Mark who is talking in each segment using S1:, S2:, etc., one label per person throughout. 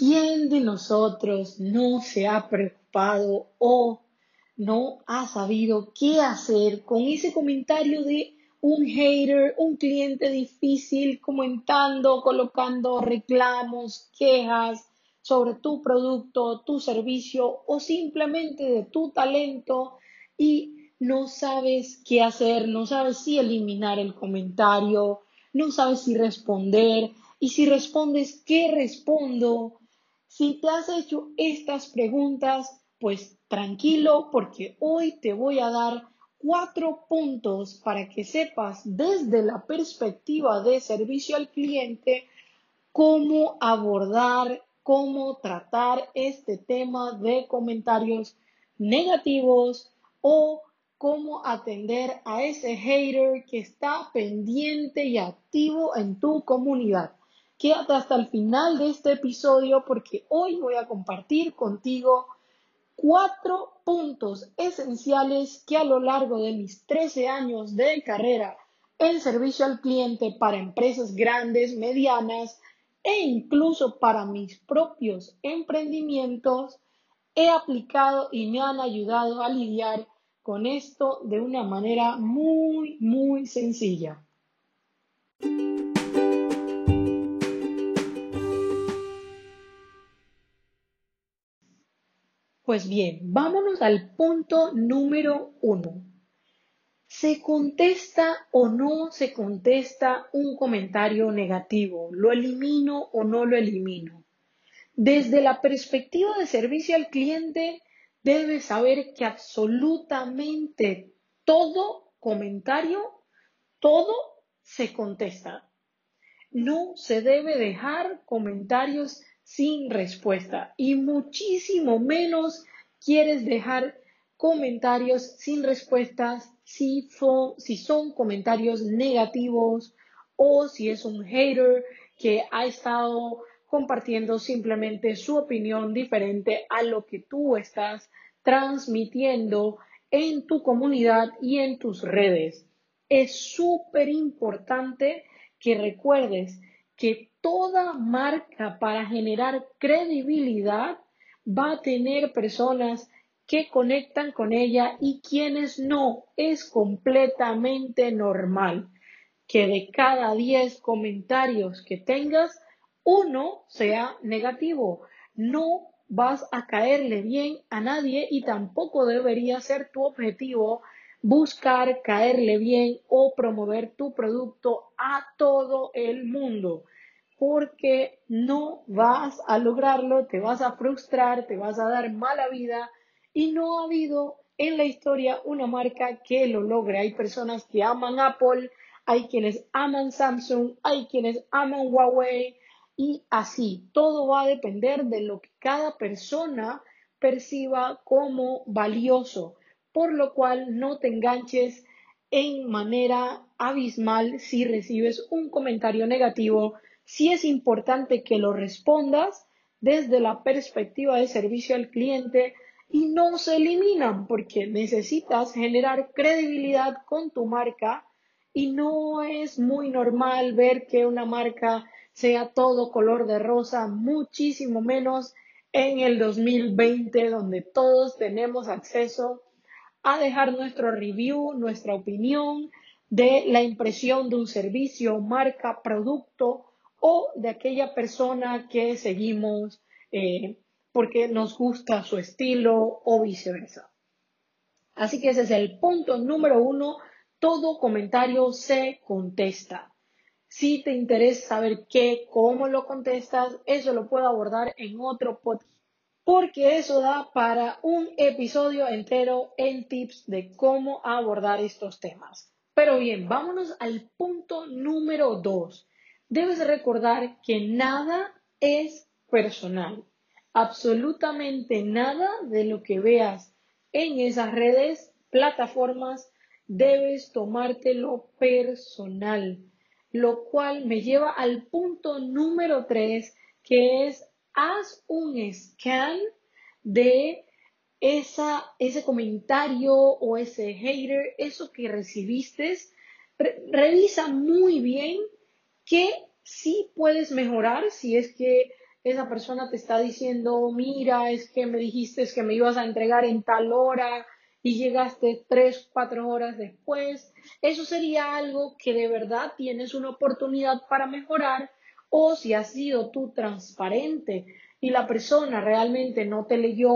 S1: ¿Quién de nosotros no se ha preocupado o no ha sabido qué hacer con ese comentario de un hater, un cliente difícil comentando, colocando reclamos, quejas sobre tu producto, tu servicio o simplemente de tu talento y no sabes qué hacer, no sabes si eliminar el comentario, no sabes si responder y si respondes, ¿qué respondo? Si te has hecho estas preguntas, pues tranquilo porque hoy te voy a dar cuatro puntos para que sepas desde la perspectiva de servicio al cliente cómo abordar, cómo tratar este tema de comentarios negativos o cómo atender a ese hater que está pendiente y activo en tu comunidad. Quédate hasta el final de este episodio porque hoy voy a compartir contigo cuatro puntos esenciales que a lo largo de mis 13 años de carrera en servicio al cliente para empresas grandes, medianas e incluso para mis propios emprendimientos he aplicado y me han ayudado a lidiar con esto de una manera muy, muy sencilla. Pues bien, vámonos al punto número uno. ¿Se contesta o no se contesta un comentario negativo? ¿Lo elimino o no lo elimino? Desde la perspectiva de servicio al cliente, debes saber que absolutamente todo comentario, todo se contesta. No se debe dejar comentarios sin respuesta y muchísimo menos quieres dejar comentarios sin respuestas si son, si son comentarios negativos o si es un hater que ha estado compartiendo simplemente su opinión diferente a lo que tú estás transmitiendo en tu comunidad y en tus redes. Es súper importante que recuerdes que toda marca para generar credibilidad va a tener personas que conectan con ella y quienes no. Es completamente normal que de cada 10 comentarios que tengas, uno sea negativo. No vas a caerle bien a nadie y tampoco debería ser tu objetivo buscar caerle bien o promover tu producto a todo el mundo porque no vas a lograrlo, te vas a frustrar, te vas a dar mala vida y no ha habido en la historia una marca que lo logre. Hay personas que aman Apple, hay quienes aman Samsung, hay quienes aman Huawei y así. Todo va a depender de lo que cada persona perciba como valioso, por lo cual no te enganches en manera abismal si recibes un comentario negativo sí es importante que lo respondas desde la perspectiva de servicio al cliente y no se eliminan porque necesitas generar credibilidad con tu marca y no es muy normal ver que una marca sea todo color de rosa, muchísimo menos en el 2020 donde todos tenemos acceso a dejar nuestro review, nuestra opinión de la impresión de un servicio, marca, producto o de aquella persona que seguimos eh, porque nos gusta su estilo o viceversa. Así que ese es el punto número uno. Todo comentario se contesta. Si te interesa saber qué, cómo lo contestas, eso lo puedo abordar en otro podcast. Porque eso da para un episodio entero en tips de cómo abordar estos temas. Pero bien, vámonos al punto número dos debes recordar que nada es personal. Absolutamente nada de lo que veas en esas redes, plataformas, debes tomártelo personal. Lo cual me lleva al punto número tres, que es haz un scan de esa, ese comentario o ese hater, eso que recibiste. revisa muy bien ¿Qué sí puedes mejorar si es que esa persona te está diciendo, mira, es que me dijiste que me ibas a entregar en tal hora y llegaste tres, cuatro horas después. Eso sería algo que de verdad tienes una oportunidad para mejorar o si has sido tú transparente y la persona realmente no te leyó,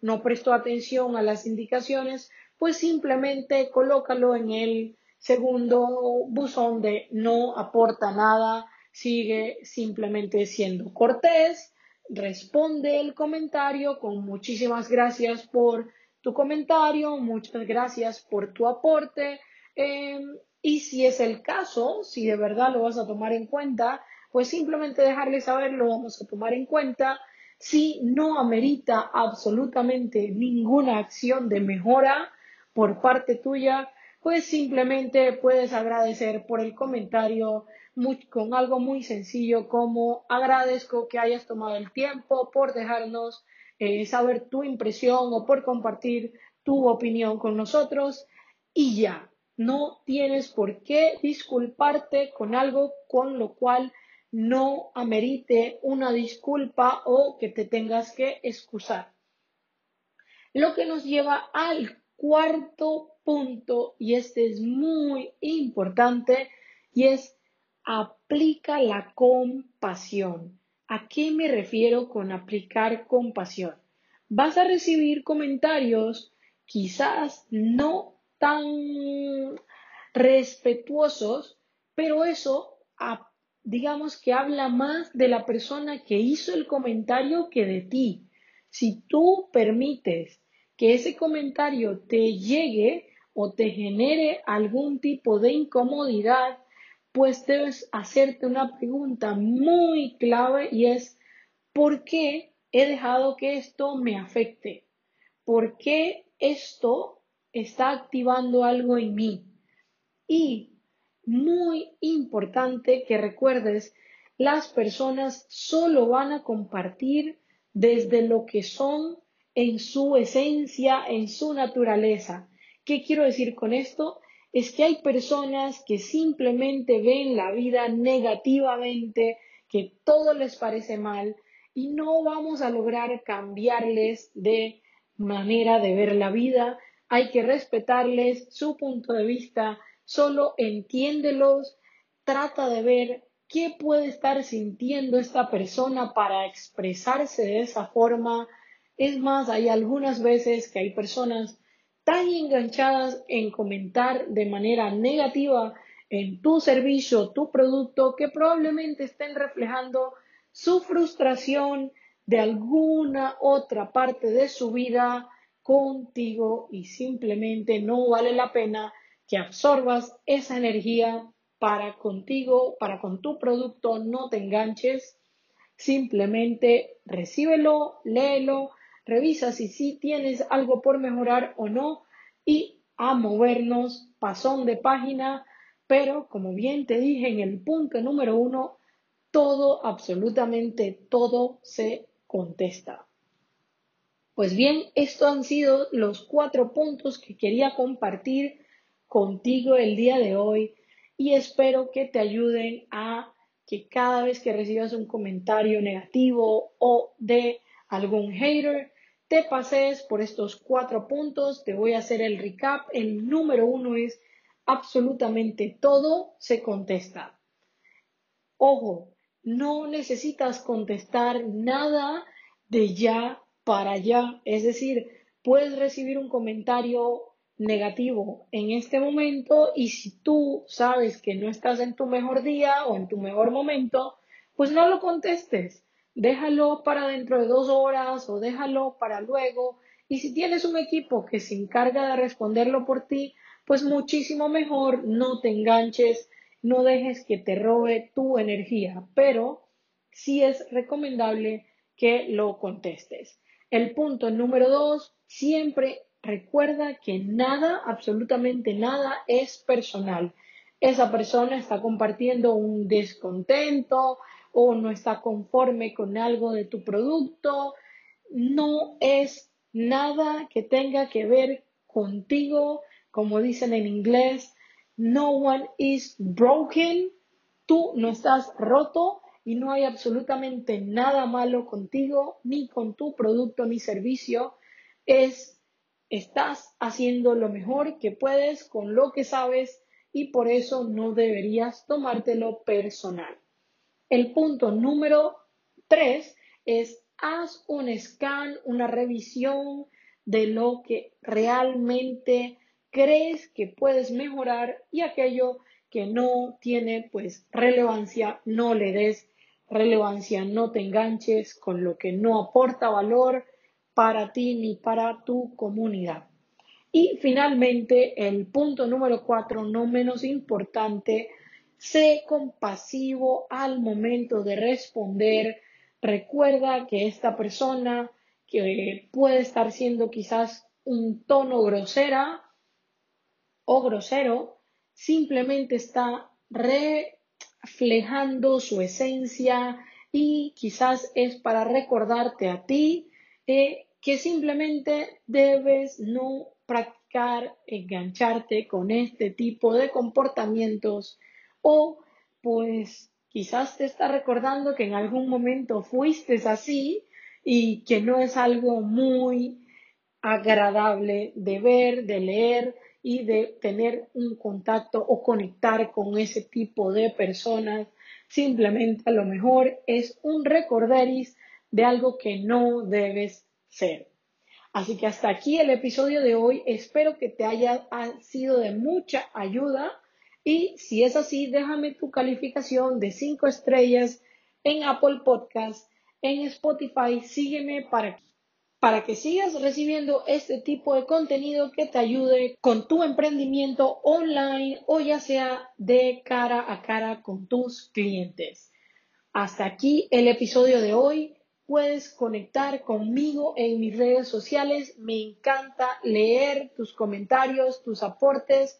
S1: no prestó atención a las indicaciones, pues simplemente colócalo en el segundo buzón de no aporta nada, sigue simplemente siendo cortés, responde el comentario con muchísimas gracias por tu comentario, muchas gracias por tu aporte. Em, y si es el caso, si de verdad lo vas a tomar en cuenta, pues simplemente dejarle saber, lo vamos a tomar en cuenta. Si no amerita absolutamente ninguna acción de mejora por parte tuya, pues simplemente puedes agradecer por el comentario con algo muy sencillo como agradezco que hayas tomado el tiempo por dejarnos eh, saber tu impresión o por compartir tu opinión con nosotros y ya, no tienes por qué disculparte con algo con lo cual no amerite una disculpa o que te tengas que excusar. Lo que nos lleva al cuarto punto, y este es muy importante, y es aplica la compasión. ¿A qué me refiero con aplicar compasión? Vas a recibir comentarios quizás no tan respetuosos, pero eso digamos que habla más de la persona que hizo el comentario que de ti. Si tú permites que ese comentario te llegue o te genere algún tipo de incomodidad, pues debes hacerte una pregunta muy clave y es, ¿por qué he dejado que esto me afecte? ¿Por qué esto está activando algo en mí? Y muy importante que recuerdes, las personas solo van a compartir desde lo que son en su esencia, en su naturaleza. ¿Qué quiero decir con esto? es que hay personas que simplemente ven la vida negativamente, que todo les parece mal y no vamos a lograr cambiarles de manera de ver la vida. Hay que respetarles su punto de vista, solo entiéndelos, trata de ver qué puede estar sintiendo esta persona para expresarse de esa forma. Es más, hay algunas veces que hay personas tan enganchadas en comentar de manera negativa en tu servicio, tu producto, que probablemente estén reflejando su frustración de alguna otra parte de su vida contigo y simplemente no vale la pena que absorbas esa energía para contigo, para con tu producto, no te enganches, simplemente recíbelo, léelo, revisa si sí tienes algo por mejorar o no y a movernos pasón de página, pero como bien te dije en el punto número uno, todo, absolutamente todo se contesta. Pues bien, estos han sido los cuatro puntos que quería compartir contigo el día de hoy y espero que te ayuden a que cada vez que recibas un comentario negativo o de algún hater, te pases por estos cuatro puntos. Te voy a hacer el recap. El número uno es absolutamente todo se contesta. Ojo, no necesitas contestar nada de ya para allá. Es decir, puedes recibir un comentario negativo en este momento y si tú sabes que no estás en tu mejor día o en tu mejor momento, pues no lo contestes déjalo para dentro de dos horas o déjalo para luego. Y si tienes un equipo que se encarga de responderlo por ti, pues muchísimo mejor, no te enganches, no dejes que te robe tu energía, pero sí es recomendable que lo contestes. El punto número dos, siempre recuerda que nada, absolutamente nada es personal. Esa persona está compartiendo un descontento, o no está conforme con algo de tu producto, no es nada que tenga que ver contigo, como dicen en inglés, no one is broken, tú no estás roto, y no hay absolutamente nada malo contigo, ni con tu producto ni servicio. Es, estás haciendo lo mejor que puedes con lo que sabes y por eso no deberías tomártelo personal. El punto número tres es haz un scan, una revisión de lo que realmente crees que puedes mejorar y aquello que no tiene pues relevancia, no le des relevancia, no te enganches con lo que no aporta valor para ti ni para tu comunidad. Y finalmente, el punto número cuatro, no menos importante, sé compasivo al momento de responder. Recuerda que esta persona que puede estar siendo quizás un tono grosera o grosero, simplemente está reflejando su esencia y quizás es para recordarte a ti eh, que simplemente debes no practicar, engancharte con este tipo de comportamientos o pues quizás te está recordando que en algún momento fuiste así y que no es algo muy agradable de ver, de leer y de tener un contacto o conectar con ese tipo de personas. Simplemente a lo mejor es un recorderis de algo que no debes ser. Así que hasta aquí el episodio de hoy. Espero que te haya sido de mucha ayuda. Y si es así, déjame tu calificación de 5 estrellas en Apple Podcast, en Spotify. Sígueme para, para que sigas recibiendo este tipo de contenido que te ayude con tu emprendimiento online o ya sea de cara a cara con tus clientes. Hasta aquí el episodio de hoy puedes conectar conmigo en mis redes sociales. Me encanta leer tus comentarios, tus aportes.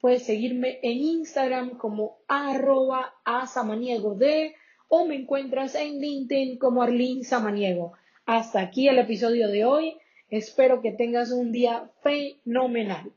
S1: Puedes seguirme en Instagram como arroba asamaniego o me encuentras en LinkedIn como Arlene Samaniego. Hasta aquí el episodio de hoy. Espero que tengas un día fenomenal.